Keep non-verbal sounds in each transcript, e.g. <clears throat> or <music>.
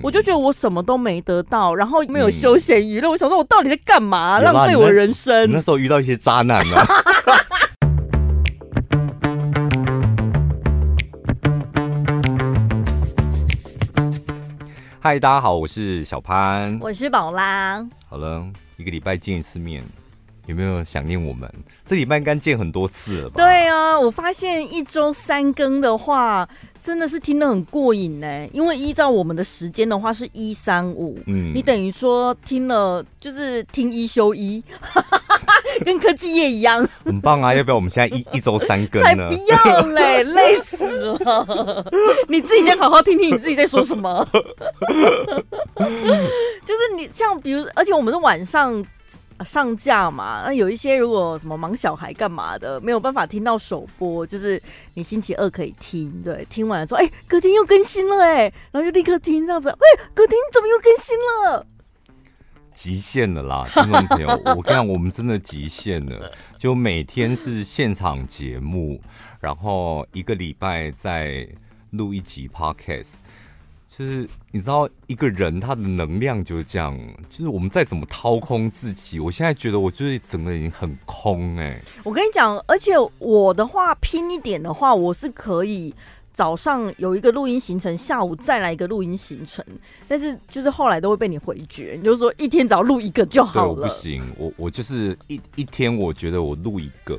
我就觉得我什么都没得到，然后没有休闲娱乐。我想说，我到底在干嘛？浪费我人生。你那时候遇到一些渣男呢？<laughs> 嗨，大家好，我是小潘，我是宝拉。好了，一个礼拜见一次面。有没有想念我们？这礼拜应该见很多次了吧？对啊，我发现一周三更的话，真的是听得很过瘾呢。因为依照我们的时间的话，是一三五，嗯，你等于说听了就是听一休一，<laughs> 跟科技业一样，<laughs> 很棒啊！要不要我们现在一一周三更呢？才不要嘞，<laughs> 累死了！你自己先好好听听你自己在说什么。就是你像比如，而且我们是晚上。上架嘛，那有一些如果什么忙小孩干嘛的，没有办法听到首播，就是你星期二可以听，对，听完了之后，哎、欸，隔天又更新了，哎，然后就立刻听这样子，哎、欸，隔天怎么又更新了？极限了啦，听众朋友，<laughs> 我跟你讲，我们真的极限了，就每天是现场节目，然后一个礼拜再录一集 Podcast。就是你知道一个人他的能量就是这样，就是我们再怎么掏空自己，我现在觉得我就是整个人已经很空哎、欸。我跟你讲，而且我的话拼一点的话，我是可以早上有一个录音行程，下午再来一个录音行程，但是就是后来都会被你回绝，你就说一天只要录一个就好了。对，我不行，我我就是一一天，我觉得我录一个。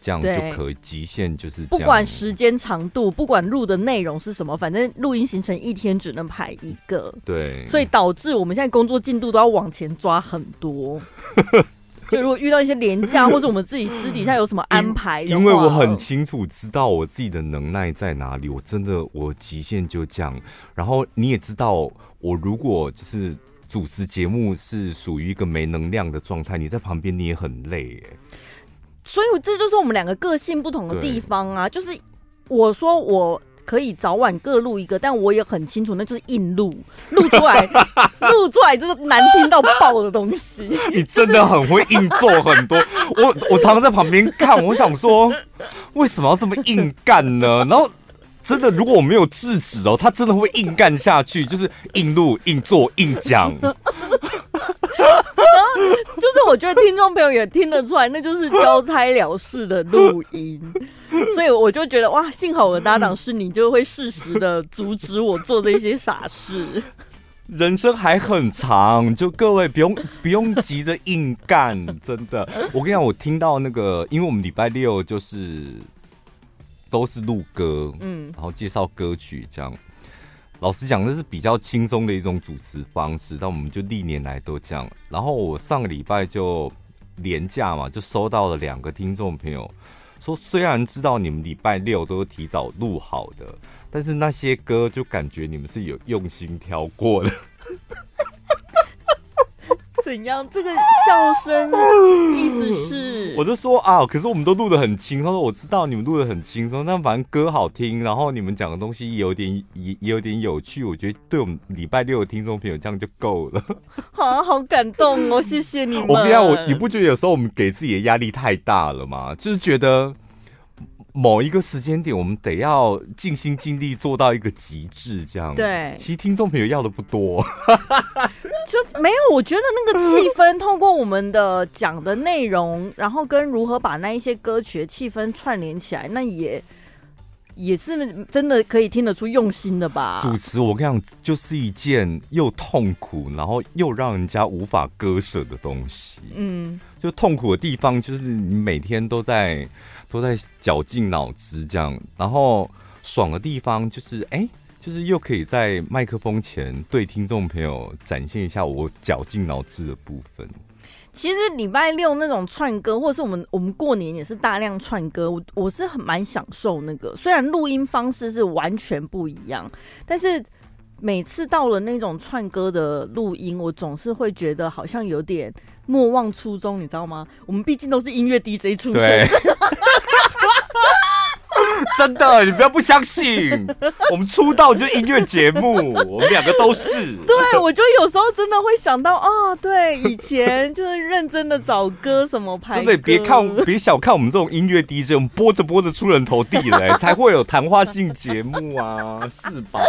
这样就可以，极限就是。不管时间长度，不管录的内容是什么，反正录音行程一天只能排一个。对，所以导致我们现在工作进度都要往前抓很多。<laughs> 就如果遇到一些廉价，或者我们自己私底下有什么安排，因为我很清楚知道我自己的能耐在哪里，我真的我极限就这样。然后你也知道，我如果就是主持节目是属于一个没能量的状态，你在旁边你也很累哎。所以这就是我们两个个性不同的地方啊！就是我说我可以早晚各录一个，但我也很清楚，那就是硬录，录出来，<laughs> 录出来就是难听到爆的东西。<laughs> 你真的很会硬做很多，我我常常在旁边看，我想说为什么要这么硬干呢？然后真的，如果我没有制止哦，他真的会硬干下去，就是硬录、硬做、硬讲。就是，我觉得听众朋友也听得出来，那就是交差了事的录音，所以我就觉得哇，幸好我的搭档是你，就会适时的阻止我做这些傻事。人生还很长，就各位不用不用急着硬干，真的。我跟你讲，我听到那个，因为我们礼拜六就是都是录歌，嗯，然后介绍歌曲这样。老实讲，这是比较轻松的一种主持方式，但我们就历年来都这样。然后我上个礼拜就廉价嘛，就收到了两个听众朋友说，虽然知道你们礼拜六都提早录好的，但是那些歌就感觉你们是有用心挑过的。怎样？这个笑声意思是？<laughs> 我就说啊，可是我们都录的很轻松。我知道你们录的很轻松，但反正歌好听，然后你们讲的东西也有点也也有点有趣。我觉得对我们礼拜六的听众朋友这样就够了。好，<laughs> 好感动哦，谢谢你们。我跟你讲，我你不觉得有时候我们给自己的压力太大了吗？就是觉得。某一个时间点，我们得要尽心尽力做到一个极致，这样。对，其实听众朋友要的不多，<laughs> 就没有。我觉得那个气氛，透过我们的讲的内容，然后跟如何把那一些歌曲的气氛串联起来，那也也是真的可以听得出用心的吧。主持，我跟你讲，就是一件又痛苦，然后又让人家无法割舍的东西。嗯，就痛苦的地方，就是你每天都在。都在绞尽脑汁这样，然后爽的地方就是，哎、就是又可以在麦克风前对听众朋友展现一下我绞尽脑汁的部分。其实礼拜六那种串歌，或者是我们我们过年也是大量串歌，我我是很蛮享受那个。虽然录音方式是完全不一样，但是每次到了那种串歌的录音，我总是会觉得好像有点莫忘初衷，你知道吗？我们毕竟都是音乐 DJ 出身。<laughs> <laughs> 真的，你不要不相信，我们出道就是音乐节目，我们两个都是。对，我就有时候真的会想到啊，哦，对，以前就是认真的找歌什么拍，真的别看别小看我们这种音乐 DJ，我们播着播着出人头地了，<laughs> 才会有谈话性节目啊，是吧？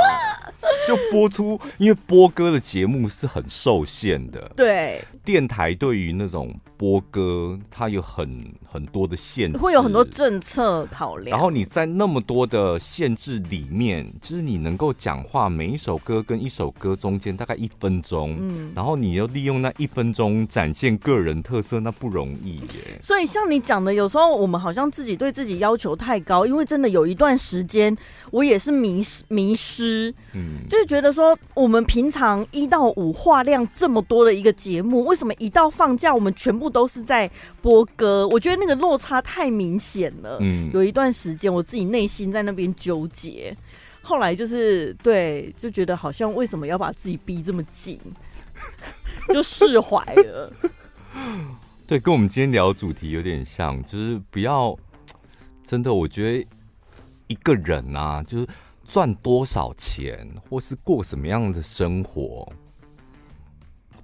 就播出，因为播歌的节目是很受限的，对，电台对于那种。播歌，它有很很多的限制，会有很多政策考量。然后你在那么多的限制里面，就是你能够讲话，每一首歌跟一首歌中间大概一分钟，嗯，然后你又利用那一分钟展现个人特色，那不容易耶。所以像你讲的，有时候我们好像自己对自己要求太高，因为真的有一段时间我也是迷失迷失，嗯，就是觉得说我们平常一到五话量这么多的一个节目，为什么一到放假我们全部都是在播歌，我觉得那个落差太明显了。嗯，有一段时间我自己内心在那边纠结，后来就是对，就觉得好像为什么要把自己逼这么紧，<laughs> 就释怀了。对，跟我们今天聊的主题有点像，就是不要真的，我觉得一个人啊，就是赚多少钱，或是过什么样的生活。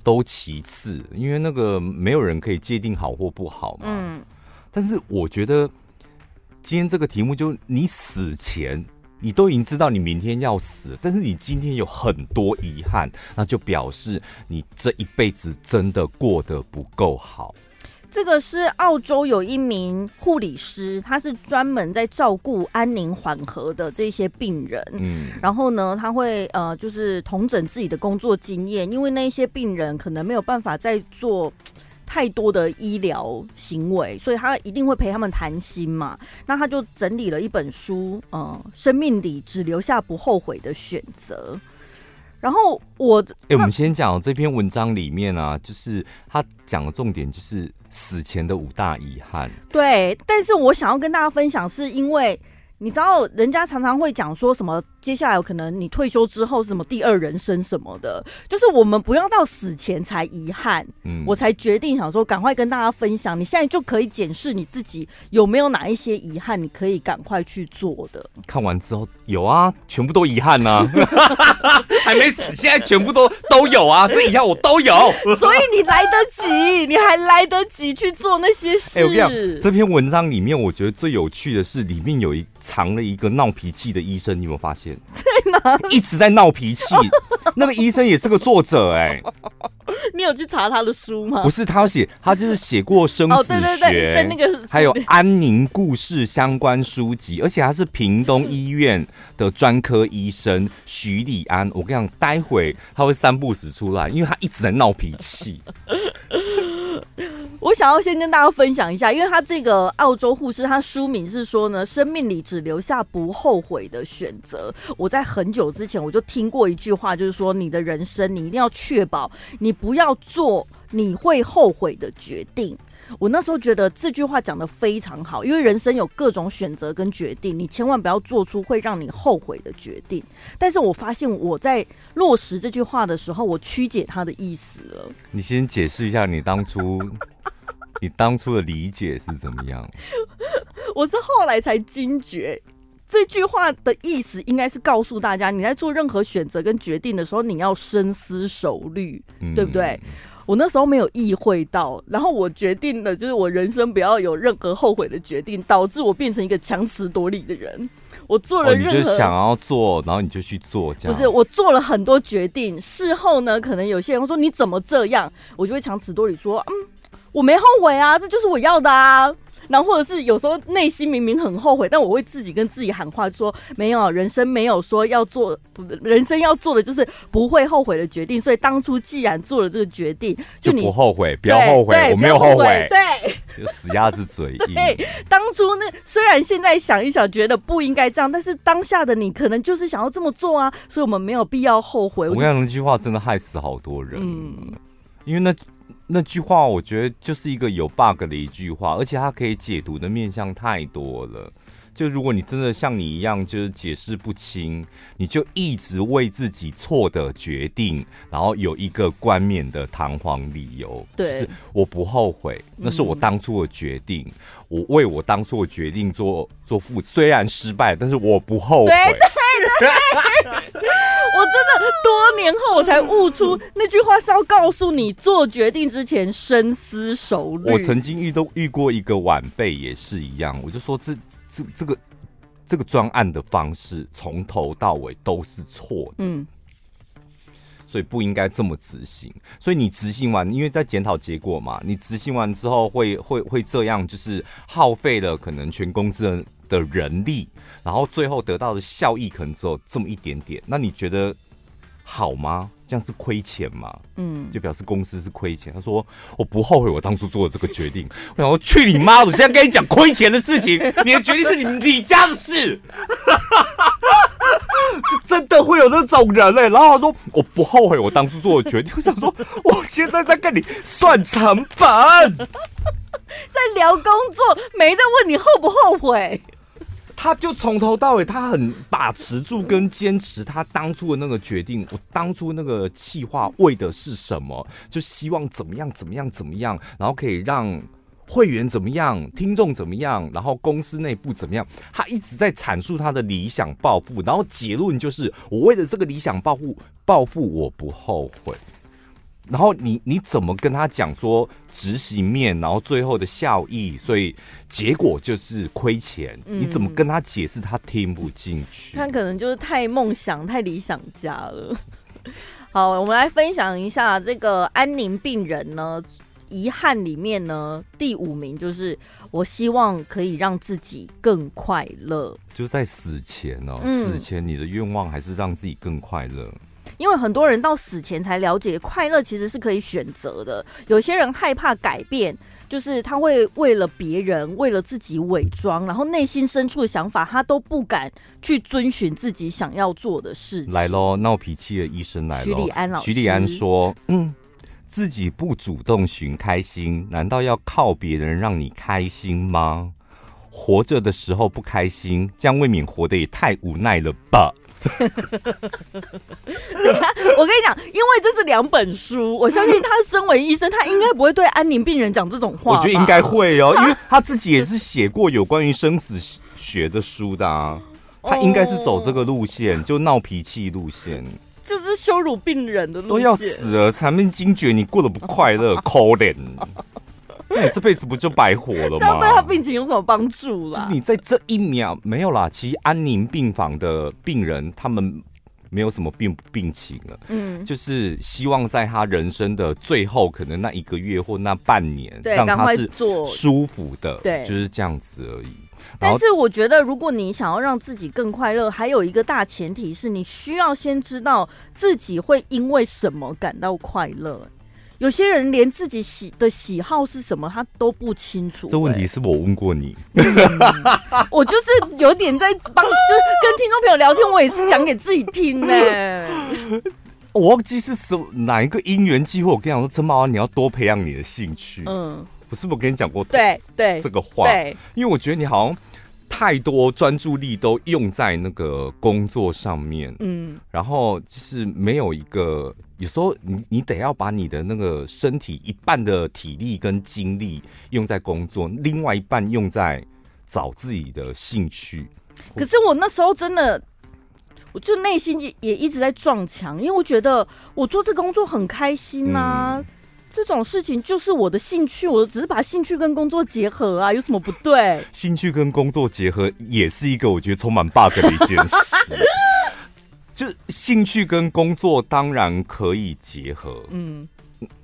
都其次，因为那个没有人可以界定好或不好嘛。嗯，但是我觉得今天这个题目，就你死前，你都已经知道你明天要死，但是你今天有很多遗憾，那就表示你这一辈子真的过得不够好。这个是澳洲有一名护理师，他是专门在照顾安宁缓和的这些病人。嗯，然后呢，他会呃，就是统整自己的工作经验，因为那些病人可能没有办法再做太多的医疗行为，所以他一定会陪他们谈心嘛。那他就整理了一本书，呃，生命里只留下不后悔的选择。然后我，哎、欸，我们先讲这篇文章里面啊，就是他讲的重点就是死前的五大遗憾。对，但是我想要跟大家分享，是因为。你知道人家常常会讲说什么？接下来有可能你退休之后是什么第二人生什么的，就是我们不要到死前才遗憾。嗯，我才决定想说赶快跟大家分享，你现在就可以检视你自己有没有哪一些遗憾，你可以赶快去做的。看完之后有啊，全部都遗憾呢、啊，<laughs> 还没死，现在全部都都有啊，这遗憾我都有。所以你来得及，你还来得及去做那些事。哎、欸，我跟你讲，这篇文章里面我觉得最有趣的是里面有一。藏了一个闹脾气的医生，你有没有发现？在哪？一直在闹脾气。<laughs> 那个医生也是个作者哎、欸。你有去查他的书吗？不是，他要写，他就是写过生死学，哦、对对对在那个还有安宁故事相关书籍，而且他是屏东医院的专科医生徐礼安。我跟你讲，待会他会三不死出来，因为他一直在闹脾气。<laughs> <laughs> 我想要先跟大家分享一下，因为他这个澳洲护士，他书名是说呢，生命里只留下不后悔的选择。我在很久之前我就听过一句话，就是说你的人生你一定要确保你不要做你会后悔的决定。我那时候觉得这句话讲的非常好，因为人生有各种选择跟决定，你千万不要做出会让你后悔的决定。但是我发现我在落实这句话的时候，我曲解他的意思了。你先解释一下你当初。你当初的理解是怎么样？我是后来才惊觉，这句话的意思应该是告诉大家，你在做任何选择跟决定的时候，你要深思熟虑，嗯、对不对？我那时候没有意会到，然后我决定了，就是我人生不要有任何后悔的决定，导致我变成一个强词夺理的人。我做了任何，哦、你就想要做，然后你就去做，这样不是？我做了很多决定，事后呢，可能有些人会说你怎么这样，我就会强词夺理说，嗯。我没后悔啊，这就是我要的啊。然后或者是有时候内心明明很后悔，但我会自己跟自己喊话说：没有，人生没有说要做，人生要做的就是不会后悔的决定。所以当初既然做了这个决定，就不后悔，不要后悔，我没有后悔。对，就死鸭子嘴硬。对，当初那虽然现在想一想觉得不应该这样，但是当下的你可能就是想要这么做啊。所以我们没有必要后悔。我跟你讲，那句话真的害死好多人。嗯，因为那。那句话我觉得就是一个有 bug 的一句话，而且它可以解读的面向太多了。就如果你真的像你一样，就是解释不清，你就一直为自己错的决定，然后有一个冠冕的堂皇理由。对，就是我不后悔，那是我当初的决定，嗯、我为我当初的决定做做负，虽然失败，但是我不后悔。对对对年后我才悟出那句话是要告诉你，做决定之前深思熟虑。我曾经遇都遇过一个晚辈也是一样，我就说这这这个这个专案的方式从头到尾都是错的，嗯，所以不应该这么执行。所以你执行完，因为在检讨结果嘛，你执行完之后会会会这样，就是耗费了可能全公司的。的人力，然后最后得到的效益可能只有这么一点点，那你觉得好吗？这样是亏钱吗？嗯，就表示公司是亏钱。他说：“我不后悔我当初做的这个决定。<laughs> ”我想说：“去你妈！我现在跟你讲亏钱的事情，<laughs> 你的决定是你你家的事。<laughs> ”这真的会有那种人嘞、欸？然后他说：“我不后悔我当初做的决定。”我想说：“我现在在跟你算成本，在聊工作，没在问你后不后悔。”他就从头到尾，他很把持住跟坚持他当初的那个决定。我当初那个企划为的是什么？就希望怎么样怎么样怎么样，然后可以让会员怎么样，听众怎么样，然后公司内部怎么样。他一直在阐述他的理想抱负，然后结论就是：我为了这个理想抱负，抱负我不后悔。然后你你怎么跟他讲说执行面，然后最后的效益，所以结果就是亏钱。嗯、你怎么跟他解释，他听不进去。他可能就是太梦想、太理想家了。<laughs> 好，我们来分享一下这个安宁病人呢，遗憾里面呢，第五名就是我希望可以让自己更快乐。就在死前哦，嗯、死前你的愿望还是让自己更快乐。因为很多人到死前才了解，快乐其实是可以选择的。有些人害怕改变，就是他会为了别人、为了自己伪装，然后内心深处的想法，他都不敢去遵循自己想要做的事情。来喽，闹脾气的医生来了。徐礼安老师，徐礼安说：“嗯，自己不主动寻开心，难道要靠别人让你开心吗？活着的时候不开心，这样未免活得也太无奈了吧。” <laughs> 我跟你讲，因为这是两本书，我相信他身为医生，他应该不会对安宁病人讲这种话。我觉得应该会哦，因为他自己也是写过有关于生死学的书的啊，他应该是走这个路线，就闹脾气路线，就是羞辱病人的路线，都要死了才命惊觉你过得不快乐，<laughs> 可怜。那你这辈子不就白活了吗？这样对他病情有什么帮助啦？就是你在这一秒没有啦。其实安宁病房的病人他们没有什么病病情了，嗯，就是希望在他人生的最后，可能那一个月或那半年，对，让他是舒服的，对，就是这样子而已。但是我觉得，如果你想要让自己更快乐，还有一个大前提是你需要先知道自己会因为什么感到快乐。有些人连自己喜的喜好是什么，他都不清楚。这问题是我问过你，嗯、<laughs> 我就是有点在帮，就是跟听众朋友聊天，我也是讲给自己听呢。<laughs> 我忘记是什哪一个因缘机会，我跟你讲说，陈宝安，你要多培养你的兴趣。嗯，我是不是跟你讲过？对对，这个话，对，因为我觉得你好像太多专注力都用在那个工作上面，嗯，然后就是没有一个。有时候你你得要把你的那个身体一半的体力跟精力用在工作，另外一半用在找自己的兴趣。可是我那时候真的，我就内心也也一直在撞墙，因为我觉得我做这工作很开心呐、啊，嗯、这种事情就是我的兴趣，我只是把兴趣跟工作结合啊，有什么不对？兴趣跟工作结合也是一个我觉得充满 bug 的一件事。<laughs> 就兴趣跟工作当然可以结合，嗯，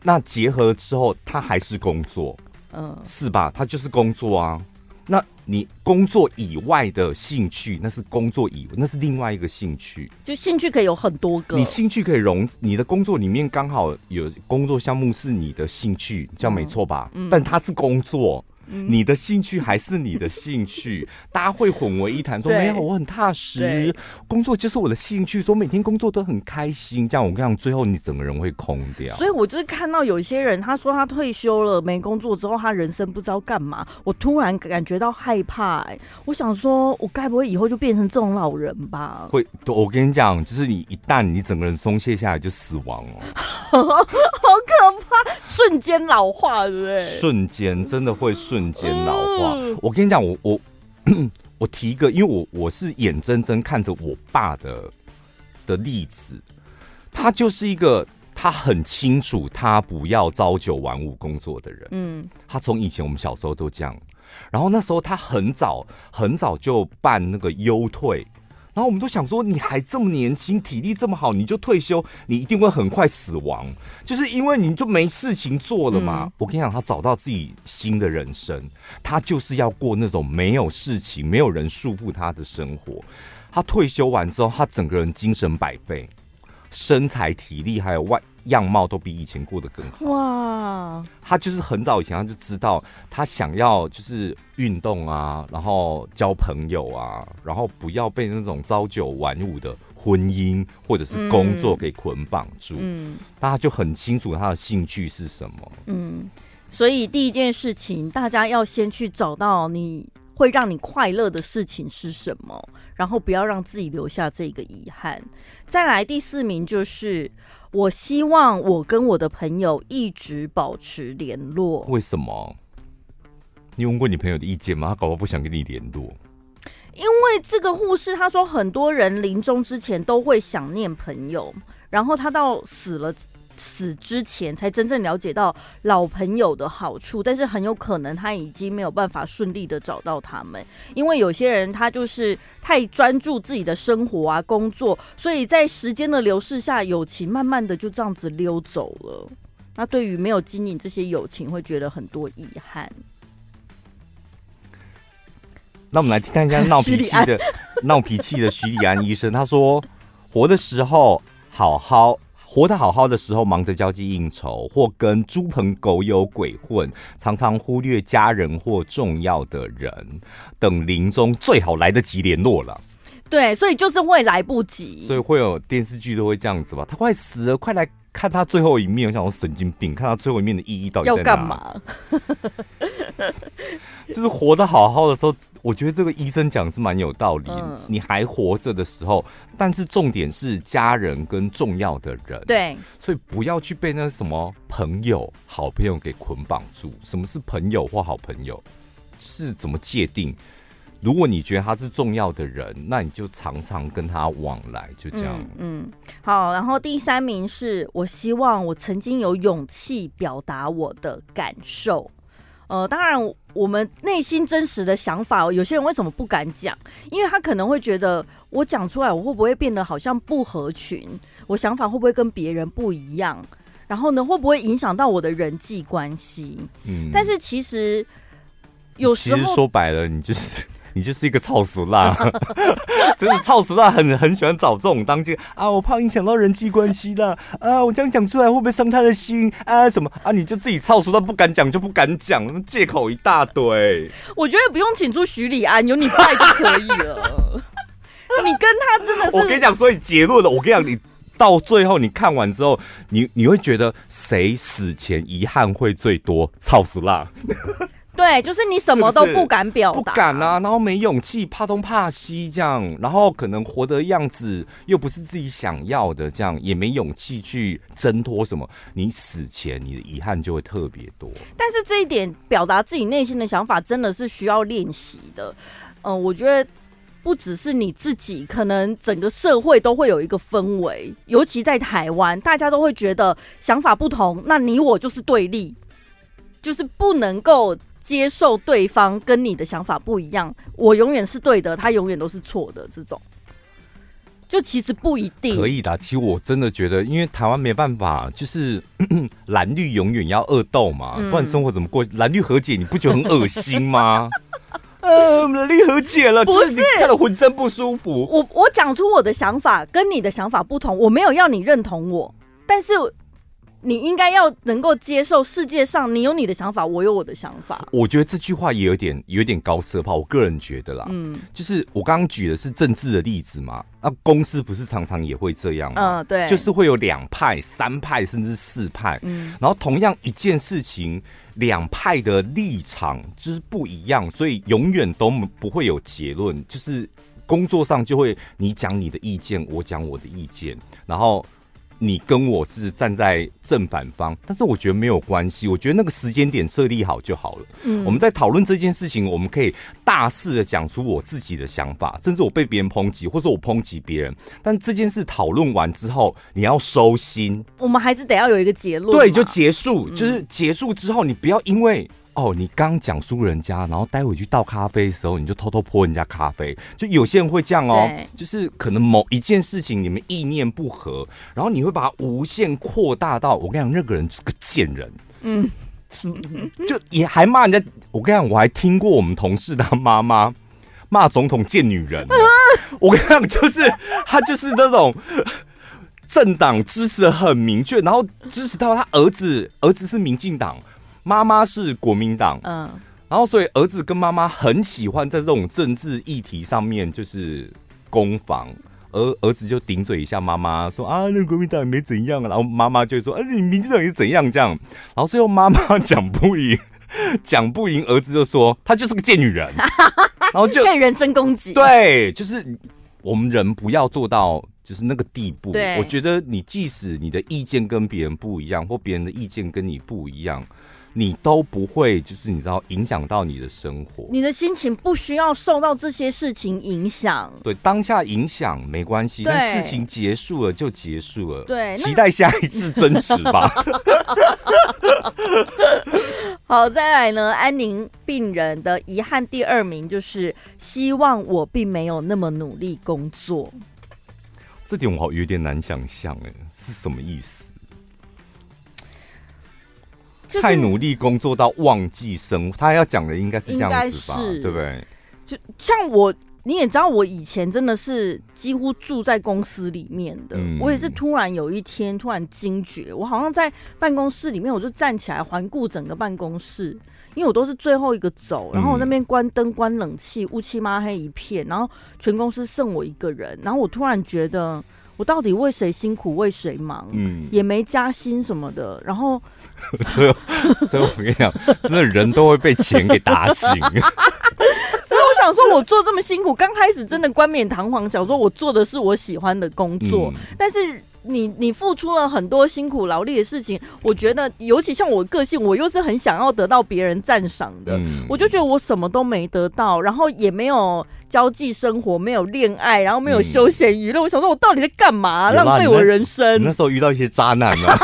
那结合了之后，它还是工作，嗯，是吧？它就是工作啊。那你工作以外的兴趣，那是工作以外，那是另外一个兴趣。就兴趣可以有很多个，你兴趣可以融，你的工作里面刚好有工作项目是你的兴趣，这样没错吧？嗯，但它是工作，嗯、你的兴趣还是你的兴趣，<laughs> 大家会混为一谈，说没有，我很踏实，工作就是我的兴趣，说每天工作都很开心。这样我跟你讲，最后你整个人会空掉。所以我就是看到有一些人，他说他退休了，没工作之后，他人生不知道干嘛。我突然感觉到害怕、欸，我想说，我该不会以后就变成这种老人吧？会，我跟你讲，就是你一旦你整个人松懈下来，就死亡了，<laughs> 好可怕，瞬间老化，对不对？瞬间真的会瞬间老化。嗯、我跟你讲，我我 <clears throat> 我提一个，因为我我是眼睁睁看着我爸的的例子，他就是一个他很清楚他不要朝九晚五工作的人。嗯，他从以前我们小时候都这样，然后那时候他很早很早就办那个优退。然后我们都想说，你还这么年轻，体力这么好，你就退休，你一定会很快死亡，就是因为你就没事情做了嘛。嗯、我跟你讲，他找到自己新的人生，他就是要过那种没有事情、没有人束缚他的生活。他退休完之后，他整个人精神百倍，身材、体力还有外。样貌都比以前过得更好哇！他就是很早以前他就知道，他想要就是运动啊，然后交朋友啊，然后不要被那种朝九晚五的婚姻或者是工作给捆绑住。嗯，大家就很清楚他的兴趣是什么。嗯，所以第一件事情，大家要先去找到你会让你快乐的事情是什么，然后不要让自己留下这个遗憾。再来第四名就是。我希望我跟我的朋友一直保持联络。为什么？你问过你朋友的意见吗？他搞不好不想跟你联络。因为这个护士他说，很多人临终之前都会想念朋友，然后他到死了。死之前才真正了解到老朋友的好处，但是很有可能他已经没有办法顺利的找到他们，因为有些人他就是太专注自己的生活啊、工作，所以在时间的流逝下，友情慢慢的就这样子溜走了。那对于没有经营这些友情，会觉得很多遗憾。那我们来看一下闹脾气的闹脾气的徐礼安医生，他说：活的时候好好。活得好好的时候，忙着交际应酬，或跟猪朋狗友鬼混，常常忽略家人或重要的人。等临终最好来得及联络了。对，所以就是会来不及。所以会有电视剧都会这样子吧？他快死了，快来看他最后一面。我想说神经病，看他最后一面的意义到底？要干嘛？<laughs> 就是活得好好的时候，我觉得这个医生讲是蛮有道理。嗯、你还活着的时候，但是重点是家人跟重要的人。对，所以不要去被那什么朋友、好朋友给捆绑住。什么是朋友或好朋友？是怎么界定？如果你觉得他是重要的人，那你就常常跟他往来，就这样。嗯，嗯，好。然后第三名是我希望我曾经有勇气表达我的感受。呃，当然，我们内心真实的想法，有些人为什么不敢讲？因为他可能会觉得，我讲出来，我会不会变得好像不合群？我想法会不会跟别人不一样？然后呢，会不会影响到我的人际关系？嗯，但是其实有时候，其实说白了，你就是。你就是一个操俗辣，<laughs> 真的操俗辣很很喜欢找这种当机啊！我怕影响到人际关系的啊！我这样讲出来会不会伤他的心啊？什么啊？你就自己操俗辣不敢讲就不敢讲，借口一大堆。我觉得不用请出徐礼安，有你在就可以了。<laughs> 你跟他真的是……我跟你讲，所以结论了。我跟你讲，你到最后你看完之后，你你会觉得谁死前遗憾会最多？操死辣。对，就是你什么都不敢表达，不敢啊，然后没勇气，怕东怕西这样，然后可能活的样子又不是自己想要的，这样也没勇气去挣脱什么。你死前你的遗憾就会特别多。但是这一点表达自己内心的想法，真的是需要练习的。嗯、呃，我觉得不只是你自己，可能整个社会都会有一个氛围，尤其在台湾，大家都会觉得想法不同，那你我就是对立，就是不能够。接受对方跟你的想法不一样，我永远是对的，他永远都是错的，这种就其实不一定可以的。其实我真的觉得，因为台湾没办法，就是 <coughs> 蓝绿永远要恶斗嘛，嗯、不然生活怎么过？蓝绿和解，你不觉得很恶心吗？<laughs> 呃，蓝绿和解了，不是，是看了浑身不舒服。我我讲出我的想法跟你的想法不同，我没有要你认同我，但是你应该要能够接受世界上你有你的想法，我有我的想法。我觉得这句话也有点有点高奢炮，我个人觉得啦，嗯，就是我刚刚举的是政治的例子嘛，那公司不是常常也会这样吗？嗯，对，就是会有两派、三派甚至四派，嗯，然后同样一件事情，两派的立场就是不一样，所以永远都不会有结论，就是工作上就会你讲你的意见，我讲我的意见，然后。你跟我是站在正反方，但是我觉得没有关系。我觉得那个时间点设立好就好了。嗯，我们在讨论这件事情，我们可以大肆的讲出我自己的想法，甚至我被别人抨击，或者我抨击别人。但这件事讨论完之后，你要收心。我们还是得要有一个结论。对，就结束，就是结束之后，你不要因为。哦，你刚讲输人家，然后待会去倒咖啡的时候，你就偷偷泼人家咖啡。就有些人会这样哦，就是可能某一件事情你们意念不合，然后你会把它无限扩大到我跟你讲，那个人是个贱人，嗯，<laughs> 就也还骂人家。我跟你讲，我还听过我们同事的妈妈骂总统贱女人。<laughs> 我跟你讲，就是他就是那种 <laughs> 政党支持的很明确，然后支持到他儿子，儿子是民进党。妈妈是国民党，嗯，然后所以儿子跟妈妈很喜欢在这种政治议题上面就是攻防，而儿子就顶嘴一下妈妈说啊，那国民党也没怎样，然后妈妈就说啊，你民进党也怎样这样，然后最后妈妈 <laughs> 讲不赢，讲不赢，儿子就说他就是个贱女人，然后就人身攻击，对，就是我们人不要做到就是那个地步。我觉得你即使你的意见跟别人不一样，或别人的意见跟你不一样。你都不会，就是你知道影响到你的生活，你的心情不需要受到这些事情影响。对，当下影响没关系，但事情结束了就结束了。对，期待下一次争执吧。<laughs> 好，再来呢，安宁病人的遗憾第二名就是希望我并没有那么努力工作。这点我好有点难想象，哎，是什么意思？太努力工作到忘记生活，他要讲的应该是这样子吧？对不对？就像我，你也知道，我以前真的是几乎住在公司里面的。嗯、我也是突然有一天突然惊觉，我好像在办公室里面，我就站起来环顾整个办公室，因为我都是最后一个走，然后我那边关灯、关冷气，乌漆嘛黑一片，然后全公司剩我一个人，然后我突然觉得。我到底为谁辛苦为谁忙？嗯，也没加薪什么的。然后，<laughs> 所以，<laughs> 所以我跟你讲，真的人都会被钱给打醒。<laughs> 我想说，我做这么辛苦，刚开始真的冠冕堂皇，想说我做的是我喜欢的工作，嗯、但是。你你付出了很多辛苦劳力的事情，我觉得尤其像我个性，我又是很想要得到别人赞赏的，嗯、我就觉得我什么都没得到，然后也没有交际生活，没有恋爱，然后没有休闲娱乐，嗯、我想说我到底在干嘛？浪费我人生。你那时候遇到一些渣男啊，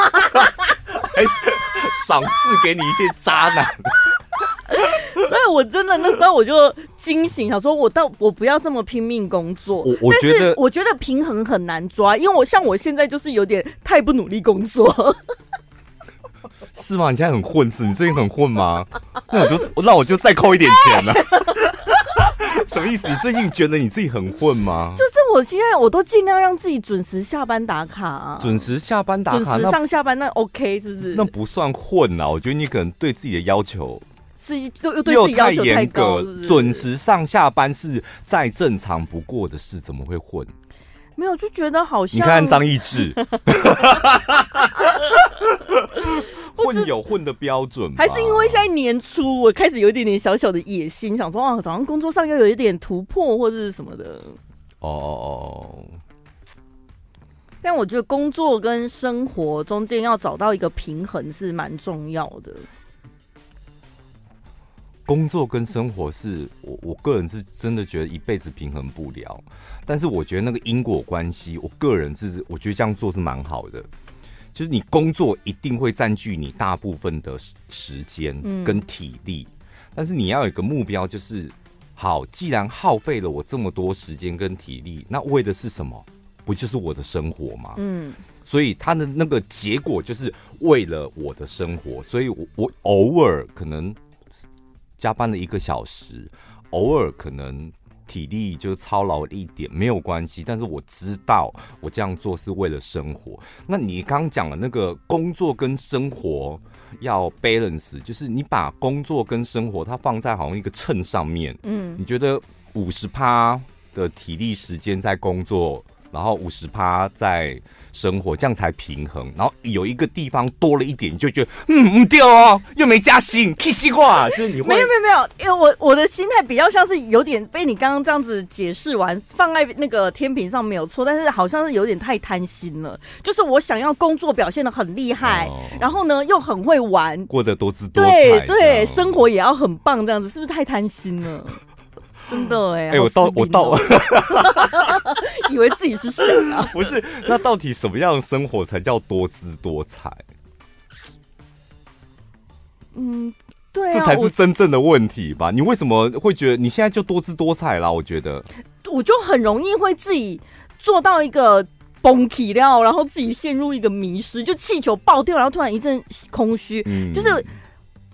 <laughs> 赏赐给你一些渣男。<laughs> 所以，我真的那时候我就惊醒，想说，我到我不要这么拼命工作。我我觉得，我觉得平衡很难抓，因为我像我现在就是有点太不努力工作。是吗？你现在很混是？你最近很混吗？<laughs> 那我就那我就再扣一点钱了。<laughs> 什么意思？你最近觉得你自己很混吗？就是我现在我都尽量让自己准时下班打卡啊，准时下班打卡，准时上下班那 OK 是不是？那不算混啊，我觉得你可能对自己的要求。自己又又对自己要求太高，准时上下班是再正常不过的事，怎么会混？没有，就觉得好像你看张一智，混有混的标准，还是因为现在年初我开始有一点点小小的野心，想说啊，早上工作上要有一点突破或者是什么的。哦哦哦。但我觉得工作跟生活中间要找到一个平衡是蛮重要的。工作跟生活是我我个人是真的觉得一辈子平衡不了，但是我觉得那个因果关系，我个人是我觉得这样做是蛮好的。就是你工作一定会占据你大部分的时间跟体力，嗯、但是你要有一个目标，就是好，既然耗费了我这么多时间跟体力，那为的是什么？不就是我的生活吗？嗯，所以他的那个结果就是为了我的生活，所以我我偶尔可能。加班了一个小时，偶尔可能体力就操劳一点没有关系，但是我知道我这样做是为了生活。那你刚刚讲的那个工作跟生活要 balance，就是你把工作跟生活它放在好像一个秤上面，嗯，你觉得五十趴的体力时间在工作，然后五十趴在生活，这样才平衡。然后有一个地方多了一点，你就觉得嗯，对哦，又没加薪，屁西瓜，<laughs> 就是你会没有没有没有，因为我我的心态比较像是有点被你刚刚这样子解释完，放在那个天平上没有错，但是好像是有点太贪心了。就是我想要工作表现的很厉害，哦、然后呢又很会玩，过得多姿多彩，对对，生活也要很棒，这样子是不是太贪心了？真的哎、欸，哎、欸，我到我到，<laughs> 以为自己是谁啊？<laughs> 不是，那到底什么样的生活才叫多姿多彩？嗯，对、啊，这才是真正的问题吧？你为什么会觉得你现在就多姿多彩啦？我觉得，我就很容易会自己做到一个崩体料，然后自己陷入一个迷失，就气球爆掉，然后突然一阵空虚，嗯、就是。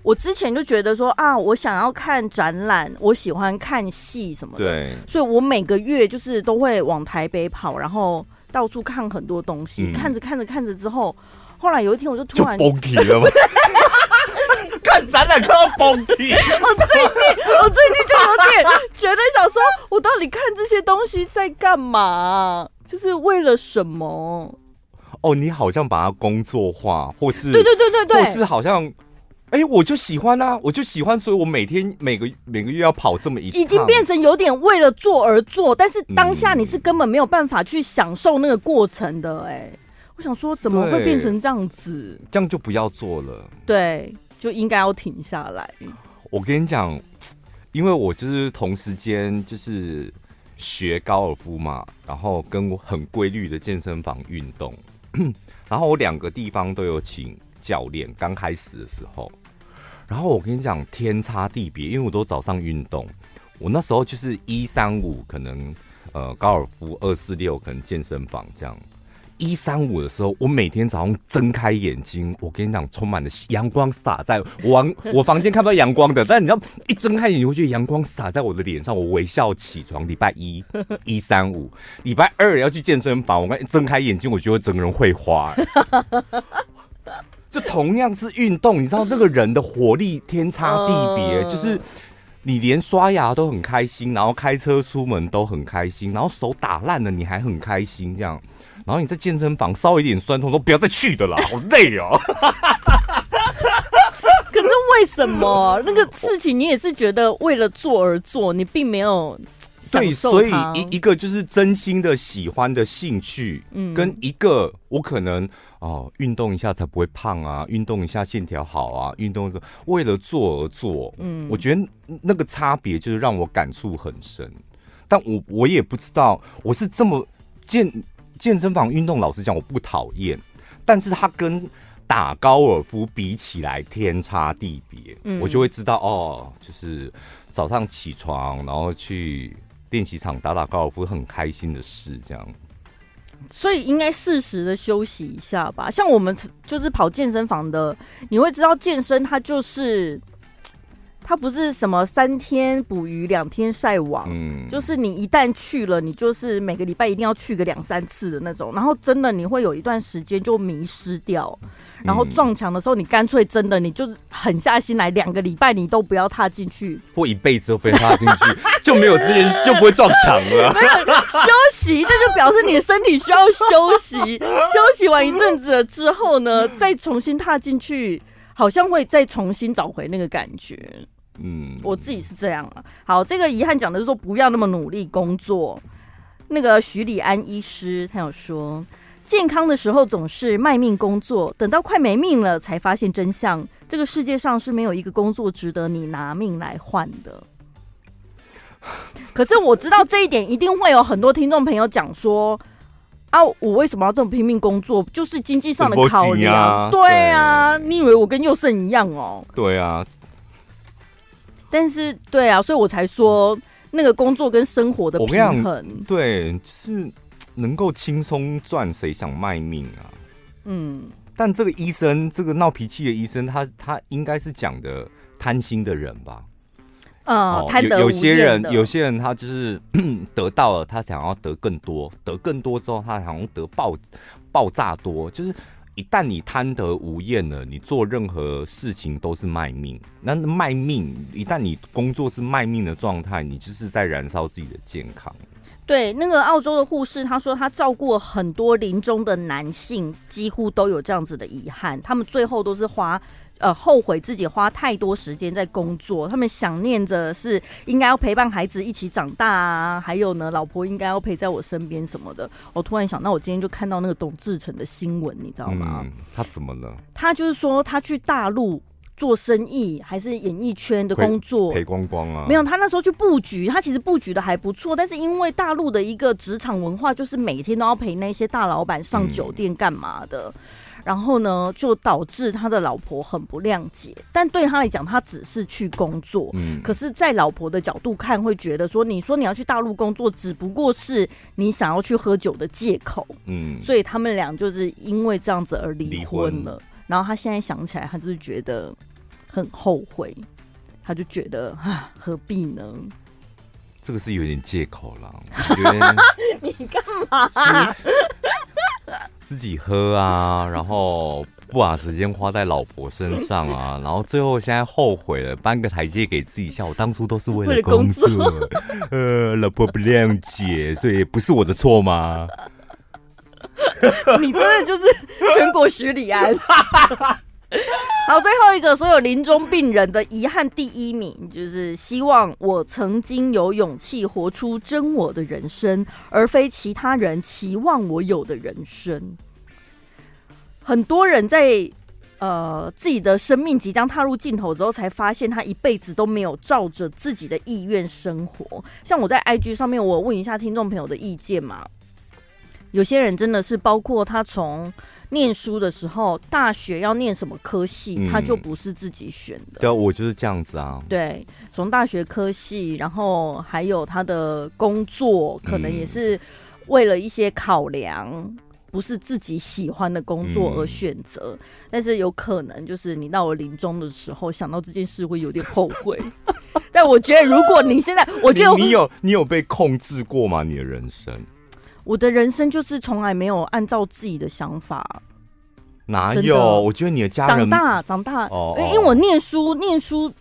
我之前就觉得说啊，我想要看展览，我喜欢看戏什么的，对，所以我每个月就是都会往台北跑，然后到处看很多东西，嗯、看着看着看着之后，后来有一天我就突然就崩体了吗？<laughs> 看展览看到崩体，我最近我最近就有点觉得想说，我到底看这些东西在干嘛？就是为了什么？哦，你好像把它工作化，或是对对对对对，或是好像。哎、欸，我就喜欢啊，我就喜欢，所以我每天每个每个月要跑这么一次，已经变成有点为了做而做，但是当下你是根本没有办法去享受那个过程的、欸。哎，我想说，怎么会变成这样子？这样就不要做了。对，就应该要停下来。我跟你讲，因为我就是同时间就是学高尔夫嘛，然后跟我很规律的健身房运动，<clears throat> 然后我两个地方都有请教练。刚开始的时候。然后我跟你讲，天差地别，因为我都早上运动，我那时候就是一三五可能呃高尔夫，二四六可能健身房这样。一三五的时候，我每天早上睁开眼睛，我跟你讲，充满了阳光洒在我房 <laughs> 我房间看不到阳光的，但你知道一睁开眼睛，我觉得阳光洒在我的脸上，我微笑起床。礼拜一一三五，礼拜二要去健身房，我刚睁开眼睛，我觉得整个人会花。就同样是运动，你知道那个人的活力天差地别，就是你连刷牙都很开心，然后开车出门都很开心，然后手打烂了你还很开心这样，然后你在健身房稍微一点酸痛都不要再去的啦，<laughs> 好累哦。可是为什么那个事情你也是觉得为了做而做，你并没有对，所以一一个就是真心的喜欢的兴趣，嗯，跟一个我可能。哦，运动一下才不会胖啊！运动一下线条好啊！运动是为了做而做，嗯，我觉得那个差别就是让我感触很深。但我我也不知道，我是这么健健身房运动，老实讲我不讨厌，但是它跟打高尔夫比起来天差地别，嗯，我就会知道哦，就是早上起床然后去练习场打打高尔夫很开心的事，这样。所以应该适时的休息一下吧。像我们就是跑健身房的，你会知道健身它就是。它不是什么三天捕鱼两天晒网，嗯，就是你一旦去了，你就是每个礼拜一定要去个两三次的那种，然后真的你会有一段时间就迷失掉，然后撞墙的时候你干脆真的你就狠下心来，两个礼拜你都不要踏进去，或一辈子都不要踏进去，<laughs> 就没有这件事，就不会撞墙了。没 <laughs> 有休息，这就表示你的身体需要休息，<laughs> 休息完一阵子了之后呢，再重新踏进去，好像会再重新找回那个感觉。嗯，我自己是这样啊。好，这个遗憾讲的是说不要那么努力工作。那个徐礼安医师他有说，健康的时候总是卖命工作，等到快没命了才发现真相。这个世界上是没有一个工作值得你拿命来换的。可是我知道这一点，一定会有很多听众朋友讲说啊，我为什么要这么拼命工作？就是经济上的考量。啊对啊，对你以为我跟佑胜一样哦？对啊。但是，对啊，所以我才说那个工作跟生活的平衡，对，就是能够轻松赚，谁想卖命啊？嗯，但这个医生，这个闹脾气的医生，他他应该是讲的贪心的人吧？嗯，有有些人，有些人他就是 <clears throat> 得到了，他想要得更多，得更多之后，他好像得爆爆炸多。就是一旦你贪得无厌了，你做任何事情都是卖命。那卖命，一旦你工作是卖命的状态，你就是在燃烧自己的健康。对，那个澳洲的护士，他说他照顾很多临终的男性，几乎都有这样子的遗憾，他们最后都是花。呃，后悔自己花太多时间在工作，他们想念着是应该要陪伴孩子一起长大啊，还有呢，老婆应该要陪在我身边什么的。我突然想到，我今天就看到那个董志成的新闻，你知道吗？嗯，他怎么了？他就是说他去大陆做生意，还是演艺圈的工作赔光光啊？没有，他那时候去布局，他其实布局的还不错，但是因为大陆的一个职场文化，就是每天都要陪那些大老板上酒店干嘛的。嗯然后呢，就导致他的老婆很不谅解。但对他来讲，他只是去工作。嗯，可是，在老婆的角度看，会觉得说，你说你要去大陆工作，只不过是你想要去喝酒的借口。嗯，所以他们俩就是因为这样子而离婚了。婚。然后他现在想起来，他就是觉得很后悔。他就觉得啊，何必呢？这个是有点借口了。我觉得 <laughs> 你干嘛？自己喝啊，然后不把时间花在老婆身上啊，<laughs> 然后最后现在后悔了，搬个台阶给自己下。我当初都是为了工作，工作呃，老婆不谅解，所以不是我的错吗？<laughs> 你真的就是全国徐礼安。<laughs> <laughs> 好，最后一个，所有临终病人的遗憾第一名，就是希望我曾经有勇气活出真我的人生，而非其他人期望我有的人生。很多人在呃自己的生命即将踏入尽头之后，才发现他一辈子都没有照着自己的意愿生活。像我在 IG 上面，我问一下听众朋友的意见嘛，有些人真的是包括他从。念书的时候，大学要念什么科系，嗯、他就不是自己选的。对，我就是这样子啊。对，从大学科系，然后还有他的工作，可能也是为了一些考量，嗯、不是自己喜欢的工作而选择。嗯、但是有可能就是你到了临终的时候，想到这件事会有点后悔。<laughs> 但我觉得，如果你现在，我觉得你，你有你有被控制过吗？你的人生？我的人生就是从来没有按照自己的想法，哪有？我觉得你的家人长大长大，哦，因为我念书念书，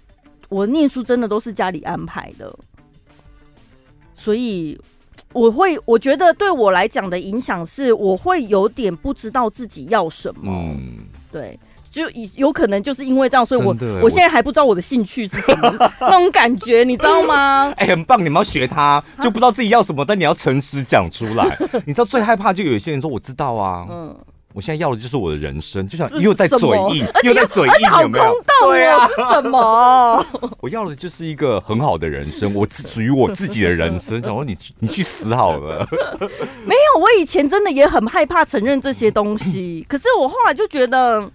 我念书真的都是家里安排的，所以我会我觉得对我来讲的影响是，我会有点不知道自己要什么，嗯，对。就有可能就是因为这样，所以我我现在还不知道我的兴趣是什么 <laughs> 那种感觉，你知道吗？哎、欸，很棒，你们要学他，就不知道自己要什么，但你要诚实讲出来。<laughs> 你知道最害怕就有一些人说我知道啊，嗯，我现在要的就是我的人生，就像又在嘴硬，又在嘴硬，有没有？对啊，是什么？<laughs> 我要的就是一个很好的人生，我属于我自己的人生。想说你去你去死好了。没有，我以前真的也很害怕承认这些东西，可是我后来就觉得。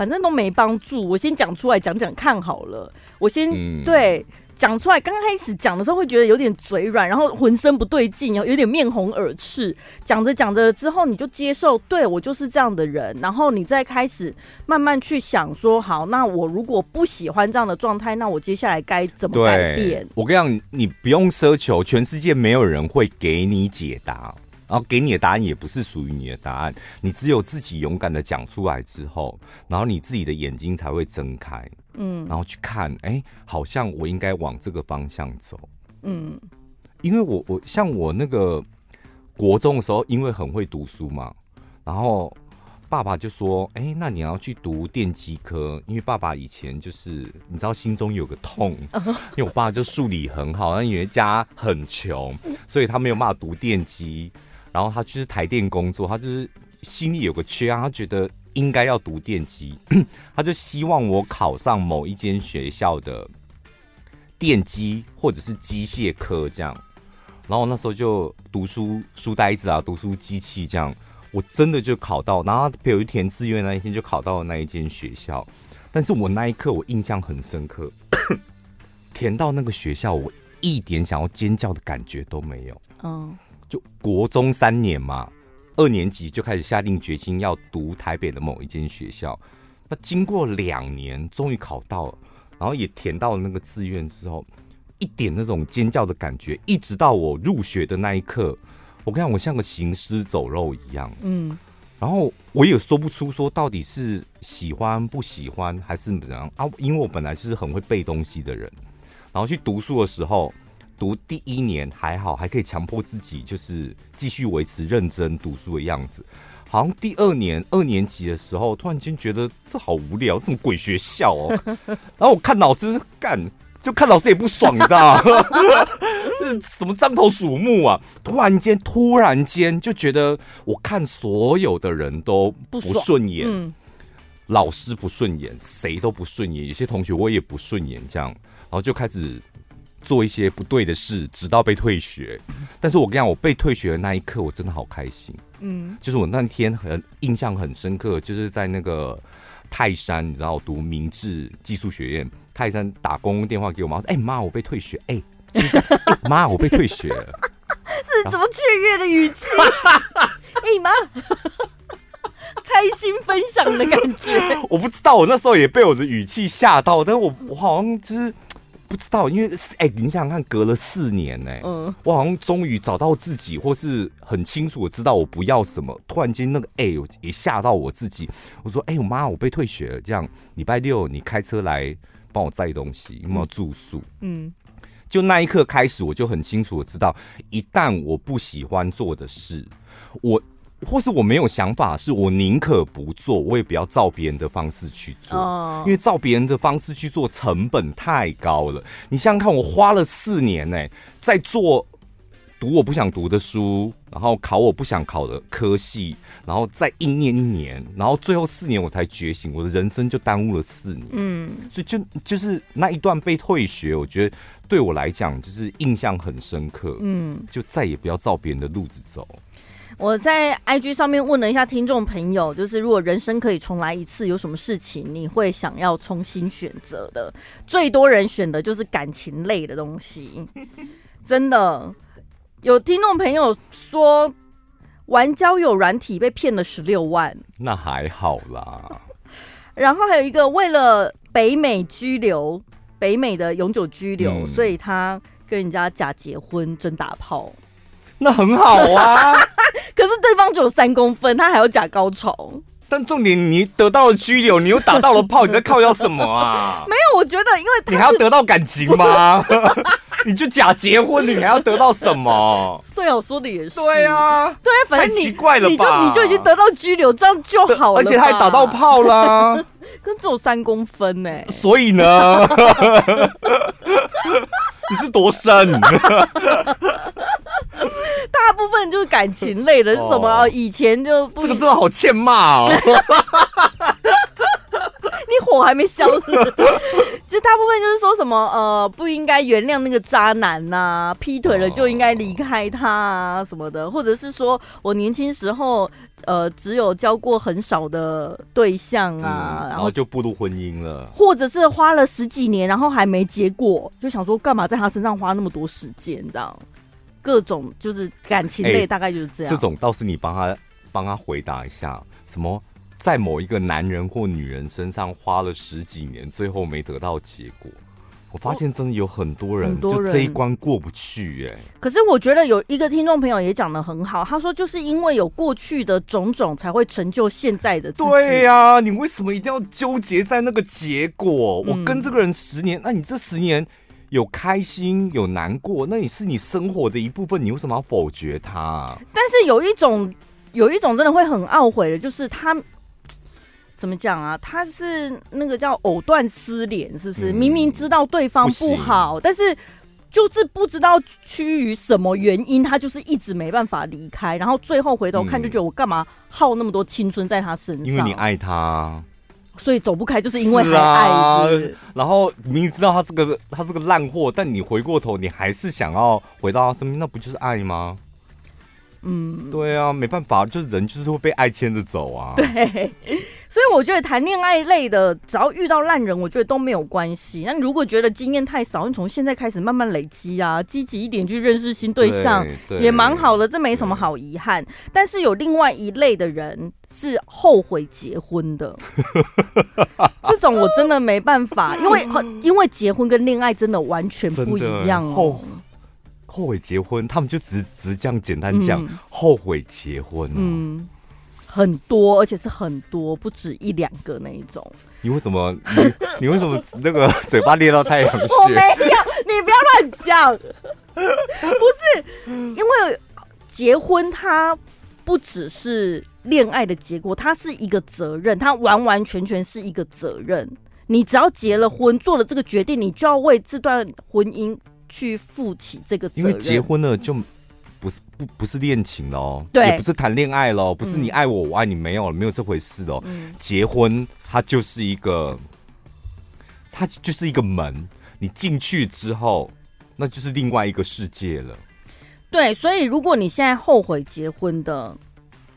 反正都没帮助，我先讲出来讲讲看好了。我先、嗯、对讲出来，刚开始讲的时候会觉得有点嘴软，然后浑身不对劲，然后有点面红耳赤。讲着讲着之后，你就接受，对我就是这样的人。然后你再开始慢慢去想说，好，那我如果不喜欢这样的状态，那我接下来该怎么改变？我跟你讲，你不用奢求，全世界没有人会给你解答。然后给你的答案也不是属于你的答案，你只有自己勇敢的讲出来之后，然后你自己的眼睛才会睁开，嗯，然后去看，哎，好像我应该往这个方向走，嗯，因为我我像我那个国中的时候，因为很会读书嘛，然后爸爸就说，哎，那你要去读电机科，因为爸爸以前就是你知道心中有个痛，<laughs> 因为我爸就数理很好，但因为家很穷，所以他没有办法读电机。然后他就是台电工作，他就是心里有个缺啊，他觉得应该要读电机，<clears throat> 他就希望我考上某一间学校的电机或者是机械科这样。然后我那时候就读书书呆子啊，读书机器这样，我真的就考到，然后比如填志愿那一天就考到了那一间学校。但是我那一刻我印象很深刻，<clears throat> 填到那个学校，我一点想要尖叫的感觉都没有。嗯。就国中三年嘛，二年级就开始下定决心要读台北的某一间学校。那经过两年，终于考到了，然后也填到了那个志愿之后，一点那种尖叫的感觉，一直到我入学的那一刻，我跟你讲，我像个行尸走肉一样。嗯，然后我也说不出说到底是喜欢不喜欢还是怎样啊？因为我本来就是很会背东西的人，然后去读书的时候，读第一年还好，还可以强迫自己就是继续维持认真读书的样子。好像第二年二年级的时候，突然间觉得这好无聊，什么鬼学校哦。<laughs> 然后我看老师干，就看老师也不爽，你知道吗？<laughs> 是什么獐头鼠目啊？突然间，突然间就觉得我看所有的人都不顺眼，嗯、老师不顺眼，谁都不顺眼，有些同学我也不顺眼，这样，然后就开始。做一些不对的事，直到被退学。但是我跟你讲，我被退学的那一刻，我真的好开心。嗯，就是我那天很印象很深刻，就是在那个泰山，你知道，读明治技术学院，泰山打公共电话给我妈说：“哎、欸、妈，我被退学。欸” <laughs> 哎，妈，我被退学了。是怎么雀跃的语气？<laughs> 哎妈、欸，开心分享的感觉。<laughs> 我不知道，我那时候也被我的语气吓到，但是我我好像就是。不知道，因为哎、欸，你想想看，隔了四年呢、欸，嗯，我好像终于找到自己，或是很清楚的知道我不要什么。突然间那个哎、欸，也吓到我自己。我说哎，我、欸、妈，我被退学了。这样礼拜六你开车来帮我载东西，有没有住宿？嗯，就那一刻开始，我就很清楚的知道，一旦我不喜欢做的事，我。或是我没有想法，是我宁可不做，我也不要照别人的方式去做，因为照别人的方式去做成本太高了。你想想看，我花了四年呢，在做读我不想读的书，然后考我不想考的科系，然后再硬念一年，然后最后四年我才觉醒，我的人生就耽误了四年。嗯，所以就就是那一段被退学，我觉得对我来讲就是印象很深刻。嗯，就再也不要照别人的路子走。我在 IG 上面问了一下听众朋友，就是如果人生可以重来一次，有什么事情你会想要重新选择的？最多人选的就是感情类的东西，<laughs> 真的。有听众朋友说，玩交友软体被骗了十六万，那还好啦。然后还有一个为了北美居留，北美的永久居留，所以他跟人家假结婚真打炮，那很好啊。<laughs> 可是对方只有三公分，他还要假高潮。但重点，你得到了拘留，你又打到了炮，你在靠要什么啊？<laughs> 没有，我觉得，因为你还要得到感情吗？<laughs> <laughs> 你就假结婚，你还要得到什么？对啊，我说的也是。对啊，对啊，反正你奇怪了吧？你就你就已经得到拘留，这样就好了。而且他还打到炮啦，<laughs> 跟只有三公分呢、欸。所以呢，<laughs> 你是多深？大部分就是感情类的，是什么？哦、以前就不这个真的好欠骂哦！你火还没消呢。其实大部分就是说什么呃，不应该原谅那个渣男呐、啊，劈腿了就应该离开他啊什么的，或者是说我年轻时候呃只有交过很少的对象啊，嗯、然后就步入婚姻了，或者是花了十几年然后还没结果，就想说干嘛在他身上花那么多时间这样。各种就是感情类，大概就是这样。这种倒是你帮他帮他回答一下，什么在某一个男人或女人身上花了十几年，最后没得到结果。我发现真的有很多人就这一关过不去哎。可是我觉得有一个听众朋友也讲得很好，他说就是因为有过去的种种，才会成就现在的自己。对呀，你为什么一定要纠结在那个结果？我跟这个人十年，那你这十年。有开心有难过，那也是你生活的一部分，你为什么要否决他？但是有一种，有一种真的会很懊悔的，就是他怎么讲啊？他是那个叫藕断丝连，是不是？嗯、明明知道对方不好，不。但是就是不知道趋于什么原因，他就是一直没办法离开，然后最后回头看，就觉得我干嘛耗那么多青春在他身上？因为你爱他。所以走不开，就是因为还爱是是？是啊。然后明明知道他是个他是个烂货，但你回过头，你还是想要回到他身边，那不就是爱吗？嗯，对啊，没办法，就是人就是会被爱牵着走啊。对，所以我觉得谈恋爱类的，只要遇到烂人，我觉得都没有关系。那你如果觉得经验太少，你从现在开始慢慢累积啊，积极一点去认识新对象，对也蛮好的，这没什么好遗憾。但是有另外一类的人是后悔结婚的，<laughs> 这种我真的没办法，因为 <laughs> 因为结婚跟恋爱真的完全不一样哦。后后悔结婚，他们就只只这样简单讲、嗯、后悔结婚、哦。嗯，很多，而且是很多，不止一两个那一种。你为什么？你你为什么那个嘴巴裂到太阳穴？我没有，你不要乱讲。不是，因为结婚它不只是恋爱的结果，它是一个责任，它完完全全是一个责任。你只要结了婚，做了这个决定，你就要为这段婚姻去负起这个责任。因为结婚了就。不是不不是恋情喽，对，也不是谈恋爱喽，不是你爱我，我爱你，没有没有这回事哦。嗯、结婚它就是一个，它就是一个门，你进去之后，那就是另外一个世界了。对，所以如果你现在后悔结婚的，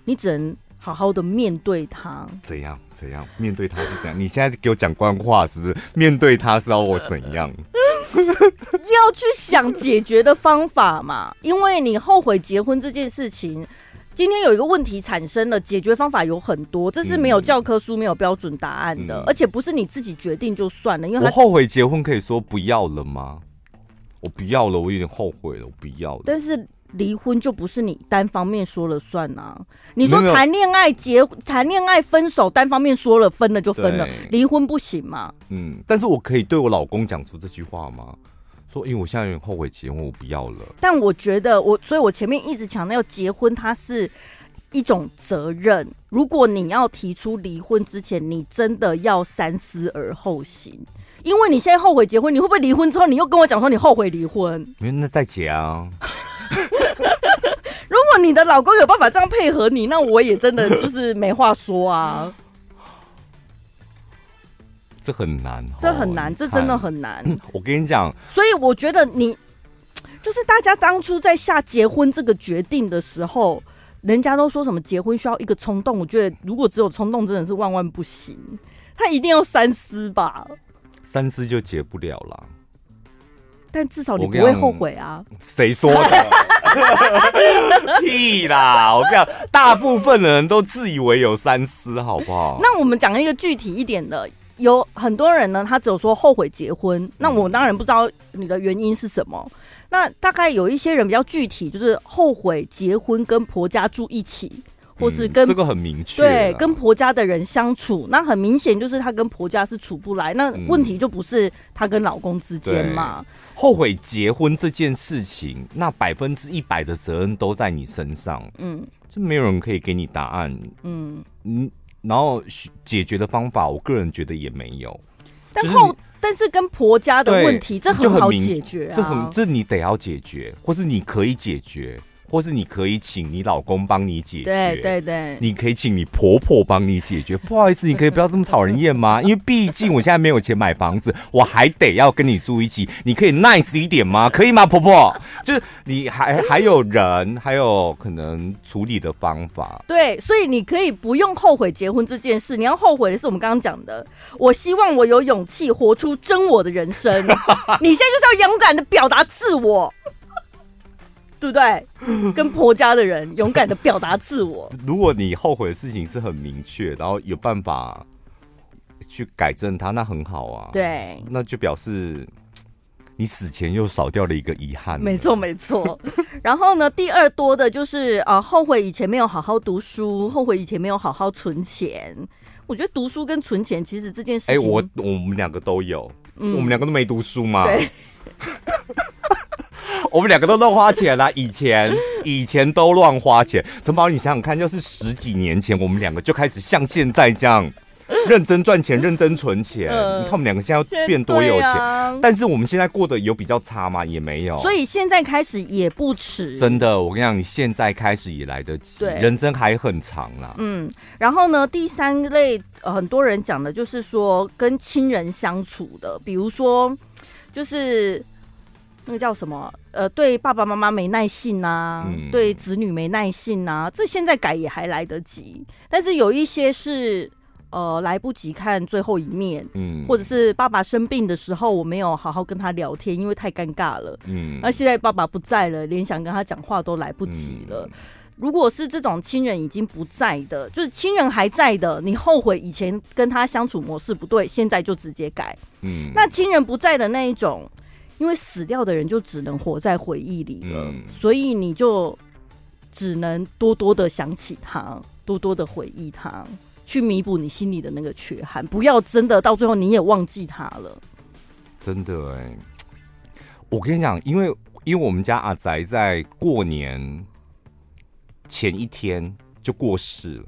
你只能好好的面对他。怎样怎样面对他是怎样？你现在给我讲官话是不是？面对他是要我怎样？<laughs> 要去想解决的方法嘛，因为你后悔结婚这件事情，今天有一个问题产生了，解决方法有很多，这是没有教科书、没有标准答案的，而且不是你自己决定就算了。因为我后悔结婚可以说不要了吗？我不要了，我有点后悔了，我不要了。但是离婚就不是你单方面说了算啊！你说谈恋爱结谈恋爱分手，单方面说了分了就分了，离婚不行吗？嗯，但是我可以对我老公讲出这句话吗？说，因为我现在有点后悔结婚，我不要了。但我觉得我，所以我前面一直强调，结婚它是一种责任。如果你要提出离婚之前，你真的要三思而后行，因为你现在后悔结婚，你会不会离婚之后，你又跟我讲说你后悔离婚？没那再结啊。你的老公有办法这样配合你，那我也真的就是没话说啊。这很难，这很难，这真的很难。<laughs> 我跟你讲，所以我觉得你就是大家当初在下结婚这个决定的时候，人家都说什么结婚需要一个冲动，我觉得如果只有冲动，真的是万万不行。他一定要三思吧？三思就结不了了。但至少你不会后悔啊？谁说的？<laughs> 屁啦！我跟你讲，大部分的人都自以为有三思，好不好？那我们讲一个具体一点的。有很多人呢，他只有说后悔结婚。那我当然不知道你的原因是什么。那大概有一些人比较具体，就是后悔结婚跟婆家住一起，或是跟、嗯、这个很明确，对，跟婆家的人相处，那很明显就是她跟婆家是处不来。那问题就不是她跟老公之间嘛。后悔结婚这件事情，那百分之一百的责任都在你身上。嗯，就没有人可以给你答案。嗯嗯。然后解决的方法，我个人觉得也没有。但后，但是跟婆家的问题，这很好解决啊。这很，这你得要解决，或是你可以解决。或是你可以请你老公帮你解决，对对对，你可以请你婆婆帮你解决。不好意思，你可以不要这么讨人厌吗？<laughs> 因为毕竟我现在没有钱买房子，我还得要跟你住一起。你可以 nice 一点吗？可以吗，婆婆？<laughs> 就是你还还有人，还有可能处理的方法。对，所以你可以不用后悔结婚这件事。你要后悔的是我们刚刚讲的。我希望我有勇气活出真我的人生。<laughs> 你现在就是要勇敢的表达自我。对不对？跟婆家的人勇敢的表达自我。<laughs> 如果你后悔的事情是很明确，然后有办法去改正它，那很好啊。对，那就表示你死前又少掉了一个遗憾。没错，没错。<laughs> 然后呢，第二多的就是啊、呃，后悔以前没有好好读书，后悔以前没有好好存钱。我觉得读书跟存钱其实这件事情，哎，我我们两个都有，嗯、我们两个都没读书嘛？对。<laughs> 我们两个都乱花钱啦，以前以前都乱花钱。陈宝，你想想看，要是十几年前，我们两个就开始像现在这样认真赚钱、认真存钱，呃、你看我们两个现在要变多有钱。啊、但是我们现在过得有比较差吗？也没有。所以现在开始也不迟。真的，我跟你讲，你现在开始也来得及。人生还很长啦。嗯，然后呢，第三类、呃、很多人讲的就是说跟亲人相处的，比如说就是。那个叫什么？呃，对爸爸妈妈没耐性呐、啊，嗯、对子女没耐性呐、啊，这现在改也还来得及。但是有一些是呃来不及看最后一面，嗯，或者是爸爸生病的时候我没有好好跟他聊天，因为太尴尬了，嗯，那现在爸爸不在了，连想跟他讲话都来不及了。嗯、如果是这种亲人已经不在的，就是亲人还在的，你后悔以前跟他相处模式不对，现在就直接改。嗯，那亲人不在的那一种，因为死掉的人就只能活在回忆里了，嗯、所以你就只能多多的想起他，多多的回忆他，去弥补你心里的那个缺憾。不要真的到最后你也忘记他了。真的哎、欸，我跟你讲，因为因为我们家阿宅在过年。前一天就过世了，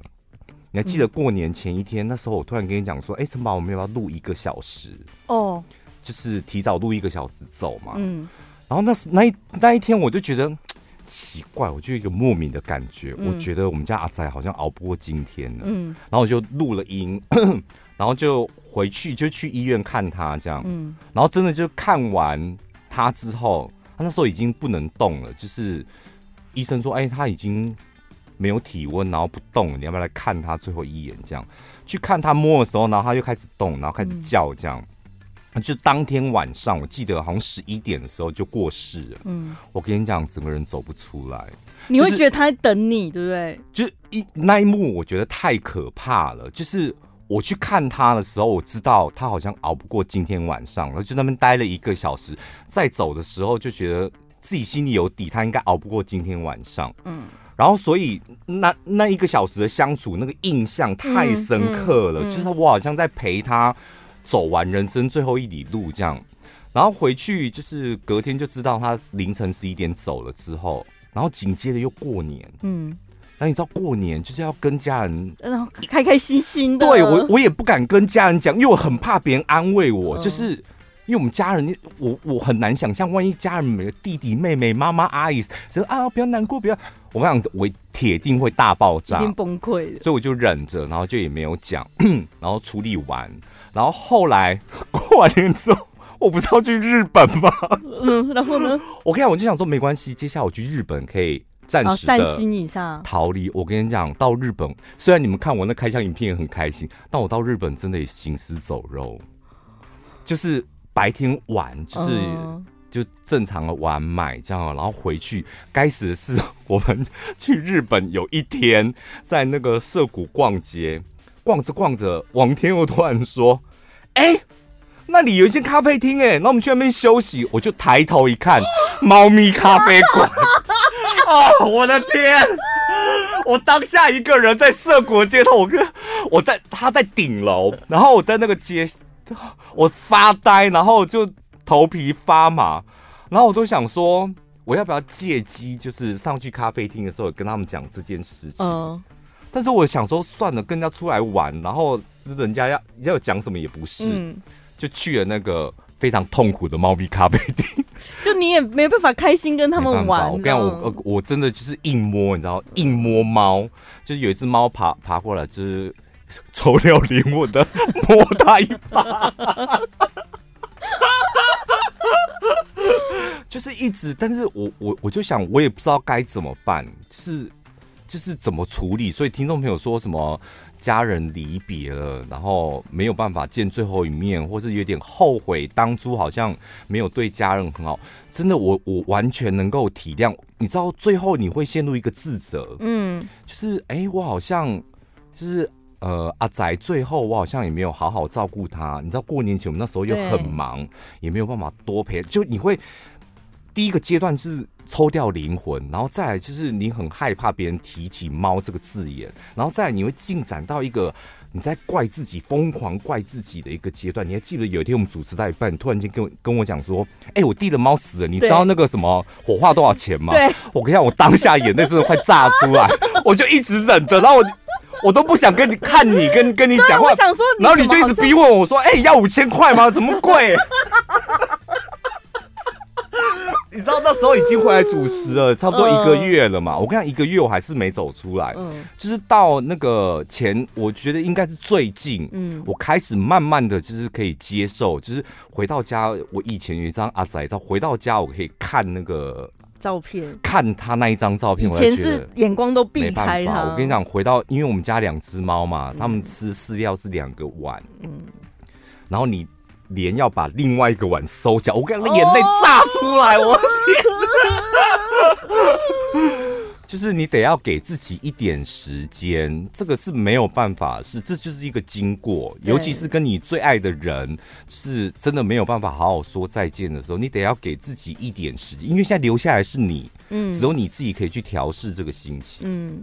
你还记得过年前一天？嗯、那时候我突然跟你讲说：“哎、欸，陈宝，我们要不要录一个小时？哦，就是提早录一个小时走嘛。”嗯，然后那那一那一天我就觉得奇怪，我就有一个莫名的感觉，嗯、我觉得我们家阿仔好像熬不过今天了。嗯，然后我就录了音，<coughs> 然后就回去就去医院看他这样。嗯，然后真的就看完他之后，他那时候已经不能动了，就是。医生说：“哎、欸，他已经没有体温，然后不动，你要不要来看他最后一眼？这样去看他摸的时候，然后他就开始动，然后开始叫，这样。嗯、就当天晚上，我记得好像十一点的时候就过世了。嗯，我跟你讲，整个人走不出来。你会觉得他在等你，对不对？就一那一幕，我觉得太可怕了。就是我去看他的时候，我知道他好像熬不过今天晚上，然后就那边待了一个小时，再走的时候就觉得。”自己心里有底，他应该熬不过今天晚上。嗯，然后所以那那一个小时的相处，那个印象太深刻了，嗯嗯嗯、就是我好像在陪他走完人生最后一里路这样。然后回去就是隔天就知道他凌晨十一点走了之后，然后紧接着又过年。嗯，那你知道过年就是要跟家人，然后开开心心的。对，我我也不敢跟家人讲，因为我很怕别人安慰我，就是。因为我们家人，我我很难想象，万一家人每个弟弟妹妹、妈妈阿姨说啊，不要难过，不要，我想我铁定会大爆炸，一定崩溃。所以我就忍着，然后就也没有讲，然后处理完，然后后来过完年之后，我不是要去日本吗？嗯，然后呢？我跟你讲，我就想说没关系，接下来我去日本可以暂时的散心一下，逃离。我跟你讲，到日本虽然你们看我那开箱影片也很开心，但我到日本真的也行尸走肉，就是。白天玩就是就正常的玩买这样，然后回去该死的是我们去日本有一天在那个涩谷逛街，逛着逛着，王天佑突然说：“哎、欸，那里有一间咖啡厅哎，那我们去那边休息。”我就抬头一看，猫咪咖啡馆。哦，我的天！我当下一个人在涩谷街头，我跟我在他在顶楼，然后我在那个街。<laughs> 我发呆，然后就头皮发麻，然后我都想说，我要不要借机就是上去咖啡厅的时候跟他们讲这件事情？嗯、但是我想说，算了，跟人家出来玩，然后人家要要讲什么也不是，嗯、就去了那个非常痛苦的猫咪咖啡厅。<laughs> 就你也没办法开心跟他们玩。我跟你讲，我我真的就是硬摸，你知道，硬摸猫，就是有一只猫爬爬过来，就是。<laughs> 抽了灵我的摸他一把，<laughs> 就是一直，但是我我我就想，我也不知道该怎么办，就是就是怎么处理。所以听众朋友说什么家人离别了，然后没有办法见最后一面，或是有点后悔当初好像没有对家人很好，真的我我完全能够体谅。你知道最后你会陷入一个自责，嗯，就是哎、欸，我好像就是。呃，阿仔最后我好像也没有好好照顾他。你知道过年前我们那时候又很忙，也没有办法多陪。就你会第一个阶段是抽掉灵魂，然后再来就是你很害怕别人提起猫这个字眼，然后再来你会进展到一个你在怪自己、疯狂怪自己的一个阶段。你还记得有一天我们主持到一半，你突然间跟我跟我讲说：“哎、欸，我弟的猫死了，你知道那个什么火化多少钱吗？”对，我跟你讲，我当下眼泪真的快炸出来，我就一直忍着，然后我。我都不想跟你看你跟跟你讲话，想说然后你就一直逼问我说：“哎、欸，要五千块吗？怎么贵？” <laughs> 你知道那时候已经回来主持了，差不多一个月了嘛。呃、我跟你讲，一个月我还是没走出来，嗯、就是到那个前，我觉得应该是最近，嗯，我开始慢慢的就是可以接受，就是回到家，我以前有一张阿仔照，回到家我可以看那个。照片，看他那一张照片，以前是眼光都避开他。我跟你讲，回到因为我们家两只猫嘛，他们吃饲料是两个碗，嗯，然后你连要把另外一个碗收起来，我跟你讲，眼泪炸出来，我的天！就是你得要给自己一点时间，这个是没有办法，是这就是一个经过，尤其是跟你最爱的人是真的没有办法好好说再见的时候，你得要给自己一点时间，因为现在留下来是你，嗯，只有你自己可以去调试这个心情，嗯。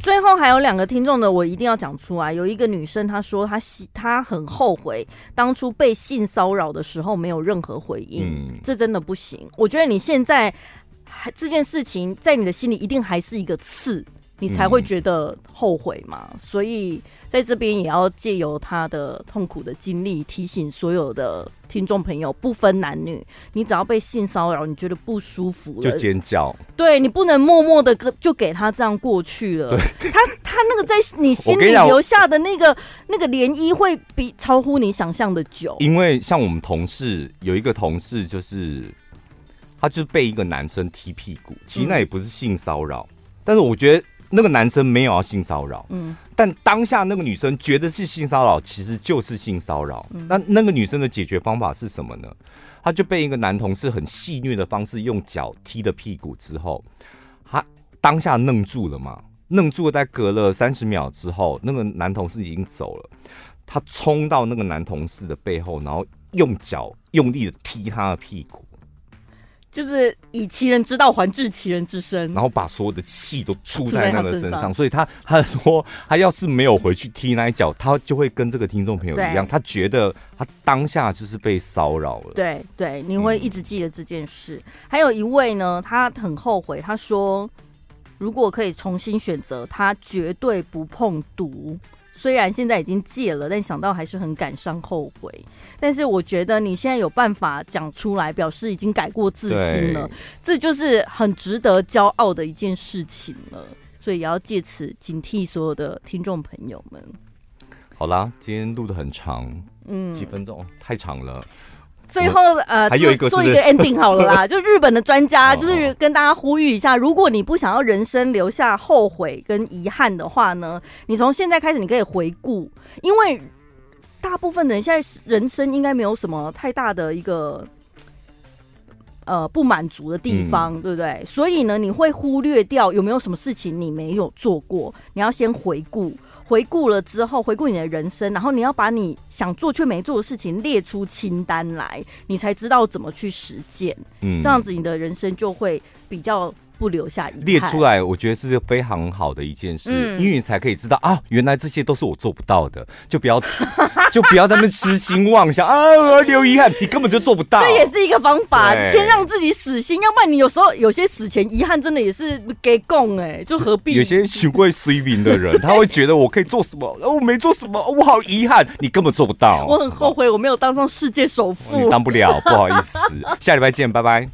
最后还有两个听众的，我一定要讲出来。有一个女生她说她她很后悔当初被性骚扰的时候没有任何回应，嗯，这真的不行。我觉得你现在。还这件事情在你的心里一定还是一个刺，你才会觉得后悔嘛。嗯、所以在这边也要借由他的痛苦的经历，提醒所有的听众朋友，不分男女，你只要被性骚扰，你觉得不舒服了，就尖叫。对，你不能默默的跟就给他这样过去了。他他那个在你心里留下的那个那个涟漪，会比超乎你想象的久。因为像我们同事有一个同事就是。他就被一个男生踢屁股，其实那也不是性骚扰，嗯、但是我觉得那个男生没有要性骚扰，嗯，但当下那个女生觉得是性骚扰，其实就是性骚扰。嗯、那那个女生的解决方法是什么呢？她就被一个男同事很戏谑的方式用脚踢的屁股之后，她当下愣住了嘛，愣住了，在隔了三十秒之后，那个男同事已经走了，他冲到那个男同事的背后，然后用脚用力的踢他的屁股。就是以其人之道还治其人之身，然后把所有的气都出在那个身上，所以他他说他要是没有回去踢那一脚，他就会跟这个听众朋友一样，他觉得他当下就是被骚扰了。对对，你会一直记得这件事。嗯、还有一位呢，他很后悔，他说如果可以重新选择，他绝对不碰毒。虽然现在已经戒了，但想到还是很感伤后悔。但是我觉得你现在有办法讲出来，表示已经改过自新了，这就是很值得骄傲的一件事情了。所以也要借此警惕所有的听众朋友们。好啦，今天录的很长，嗯，几分钟太长了。最后，呃，还有一个做一个 ending 好了啦。<laughs> 就日本的专家，就是跟大家呼吁一下，如果你不想要人生留下后悔跟遗憾的话呢，你从现在开始你可以回顾，因为大部分人现在人生应该没有什么太大的一个呃不满足的地方，嗯、对不对？所以呢，你会忽略掉有没有什么事情你没有做过，你要先回顾。回顾了之后，回顾你的人生，然后你要把你想做却没做的事情列出清单来，你才知道怎么去实践。嗯，这样子你的人生就会比较。不留下遗憾，列出来，我觉得是非常好的一件事，嗯、因为你才可以知道啊，原来这些都是我做不到的，就不要就不要在那边痴心妄想啊，我要留遗憾，你根本就做不到。这也是一个方法，先让自己死心，要不然你有时候有些死前遗憾真的也是给供哎，就何必？有些行为随便的人，他会觉得我可以做什么，我没做什么，我好遗憾，你根本做不到。我很后悔我没有当上世界首富，你当不了，不好意思，<laughs> 下礼拜见，拜拜。